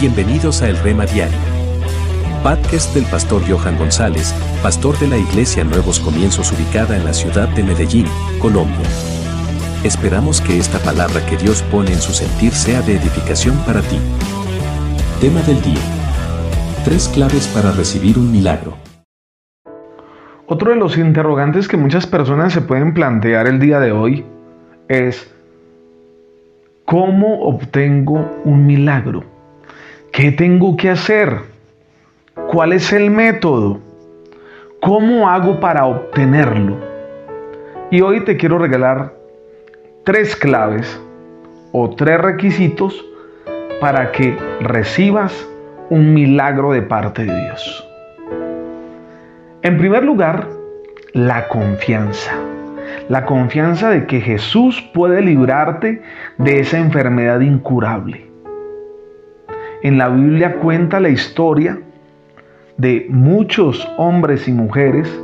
Bienvenidos a El Rema Diario. Podcast del pastor Johan González, pastor de la Iglesia Nuevos Comienzos ubicada en la ciudad de Medellín, Colombia. Esperamos que esta palabra que Dios pone en su sentir sea de edificación para ti. Tema del día. Tres claves para recibir un milagro. Otro de los interrogantes que muchas personas se pueden plantear el día de hoy es, ¿cómo obtengo un milagro? ¿Qué tengo que hacer? ¿Cuál es el método? ¿Cómo hago para obtenerlo? Y hoy te quiero regalar tres claves o tres requisitos para que recibas un milagro de parte de Dios. En primer lugar, la confianza. La confianza de que Jesús puede librarte de esa enfermedad incurable en la Biblia cuenta la historia de muchos hombres y mujeres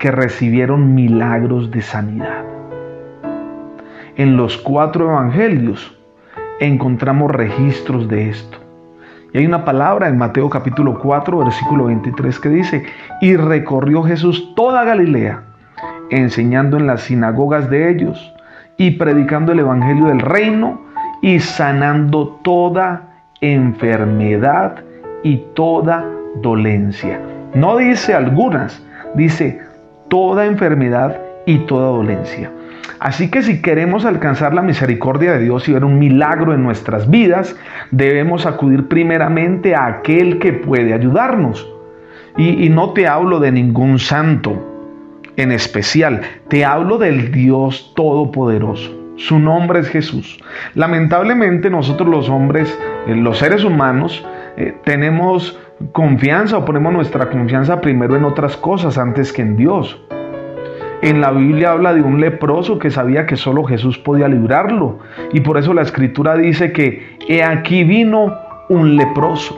que recibieron milagros de sanidad. En los cuatro evangelios encontramos registros de esto. Y hay una palabra en Mateo capítulo 4, versículo 23 que dice, y recorrió Jesús toda Galilea, enseñando en las sinagogas de ellos y predicando el evangelio del reino y sanando toda enfermedad y toda dolencia. No dice algunas, dice toda enfermedad y toda dolencia. Así que si queremos alcanzar la misericordia de Dios y ver un milagro en nuestras vidas, debemos acudir primeramente a aquel que puede ayudarnos. Y, y, no te hablo de ningún santo en especial, te hablo del Dios Todopoderoso. Su nombre es Jesús. Lamentablemente nosotros los hombres, eh, los seres humanos, eh, tenemos confianza o ponemos nuestra confianza primero en otras cosas antes que en Dios. En la Biblia habla de un leproso que sabía que solo Jesús podía librarlo. Y por eso la escritura dice que he aquí vino un leproso.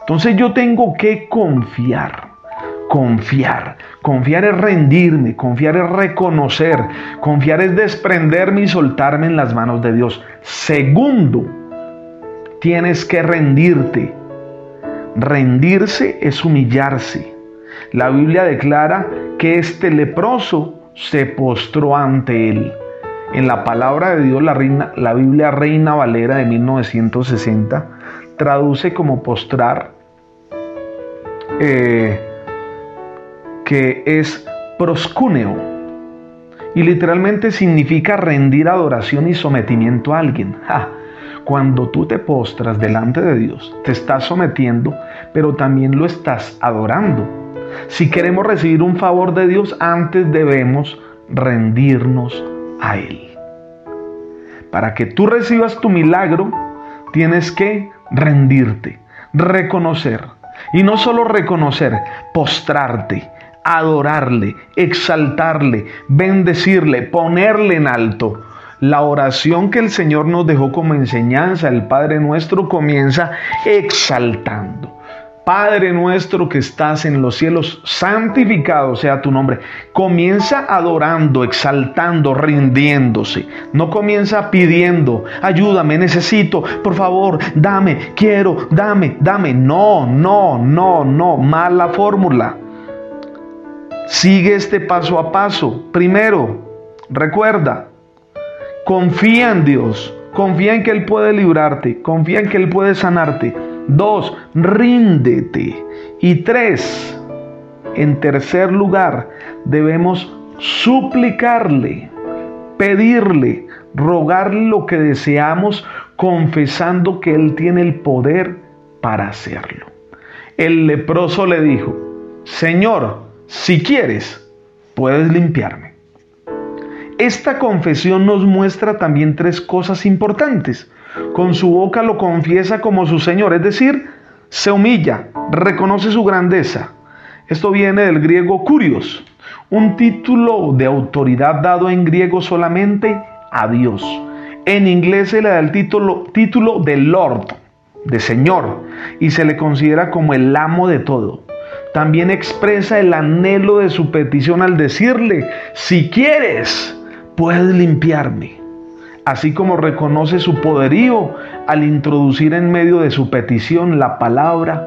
Entonces yo tengo que confiar confiar. Confiar es rendirme, confiar es reconocer, confiar es desprenderme y soltarme en las manos de Dios. Segundo, tienes que rendirte. Rendirse es humillarse. La Biblia declara que este leproso se postró ante él. En la palabra de Dios, la, reina, la Biblia Reina Valera de 1960 traduce como postrar eh, que es proscúneo y literalmente significa rendir adoración y sometimiento a alguien. Cuando tú te postras delante de Dios, te estás sometiendo, pero también lo estás adorando. Si queremos recibir un favor de Dios, antes debemos rendirnos a Él. Para que tú recibas tu milagro, tienes que rendirte, reconocer. Y no solo reconocer, postrarte, adorarle, exaltarle, bendecirle, ponerle en alto. La oración que el Señor nos dejó como enseñanza, el Padre nuestro, comienza exaltando. Padre nuestro que estás en los cielos, santificado sea tu nombre. Comienza adorando, exaltando, rindiéndose. No comienza pidiendo, ayúdame, necesito, por favor, dame, quiero, dame, dame. No, no, no, no, mala fórmula. Sigue este paso a paso. Primero, recuerda, confía en Dios, confía en que Él puede librarte, confía en que Él puede sanarte. Dos, ríndete. Y tres, en tercer lugar, debemos suplicarle, pedirle, rogarle lo que deseamos, confesando que Él tiene el poder para hacerlo. El leproso le dijo, Señor, si quieres, puedes limpiarme. Esta confesión nos muestra también tres cosas importantes. Con su boca lo confiesa como su Señor, es decir, se humilla, reconoce su grandeza. Esto viene del griego curios, un título de autoridad dado en griego solamente a Dios. En inglés se le da el título, título de Lord, de Señor, y se le considera como el amo de todo también expresa el anhelo de su petición al decirle, si quieres, puedes limpiarme. así como reconoce su poderío al introducir en medio de su petición la palabra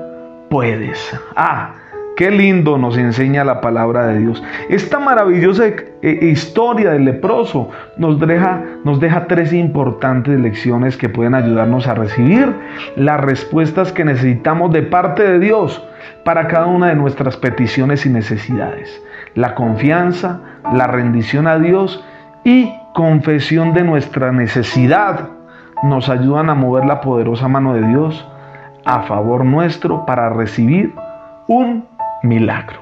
puedes. Ah, Qué lindo nos enseña la palabra de Dios. Esta maravillosa eh, historia del leproso nos deja, nos deja tres importantes lecciones que pueden ayudarnos a recibir las respuestas que necesitamos de parte de Dios para cada una de nuestras peticiones y necesidades. La confianza, la rendición a Dios y confesión de nuestra necesidad nos ayudan a mover la poderosa mano de Dios a favor nuestro para recibir un milagro.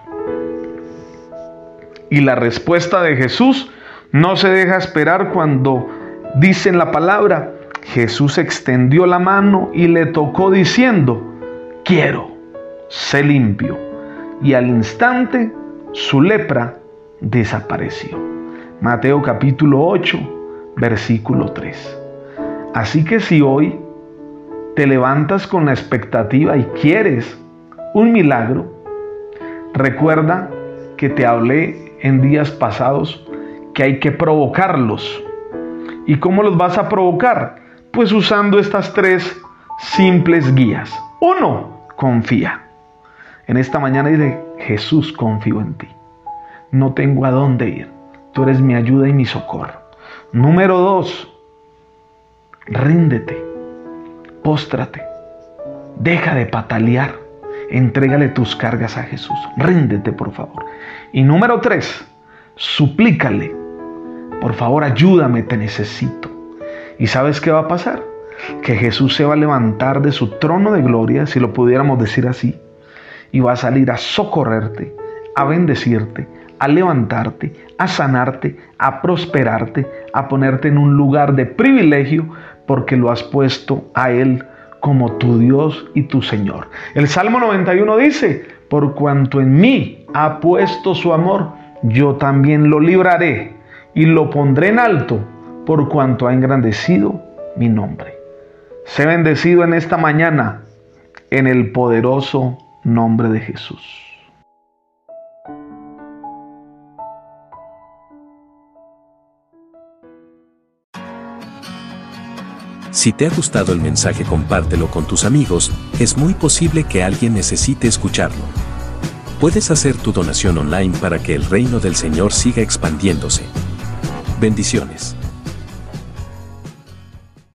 Y la respuesta de Jesús no se deja esperar cuando dice en la palabra, Jesús extendió la mano y le tocó diciendo, quiero, sé limpio. Y al instante su lepra desapareció. Mateo capítulo 8, versículo 3. Así que si hoy te levantas con la expectativa y quieres un milagro, Recuerda que te hablé en días pasados que hay que provocarlos. ¿Y cómo los vas a provocar? Pues usando estas tres simples guías. Uno, confía. En esta mañana dice, Jesús, confío en ti. No tengo a dónde ir. Tú eres mi ayuda y mi socorro. Número dos, ríndete, póstrate, deja de patalear Entrégale tus cargas a Jesús. Ríndete, por favor. Y número tres, suplícale. Por favor, ayúdame, te necesito. ¿Y sabes qué va a pasar? Que Jesús se va a levantar de su trono de gloria, si lo pudiéramos decir así, y va a salir a socorrerte, a bendecirte, a levantarte, a sanarte, a prosperarte, a ponerte en un lugar de privilegio, porque lo has puesto a Él como tu Dios y tu Señor. El Salmo 91 dice, por cuanto en mí ha puesto su amor, yo también lo libraré y lo pondré en alto, por cuanto ha engrandecido mi nombre. Sé bendecido en esta mañana en el poderoso nombre de Jesús. Si te ha gustado el mensaje compártelo con tus amigos, es muy posible que alguien necesite escucharlo. Puedes hacer tu donación online para que el reino del Señor siga expandiéndose. Bendiciones.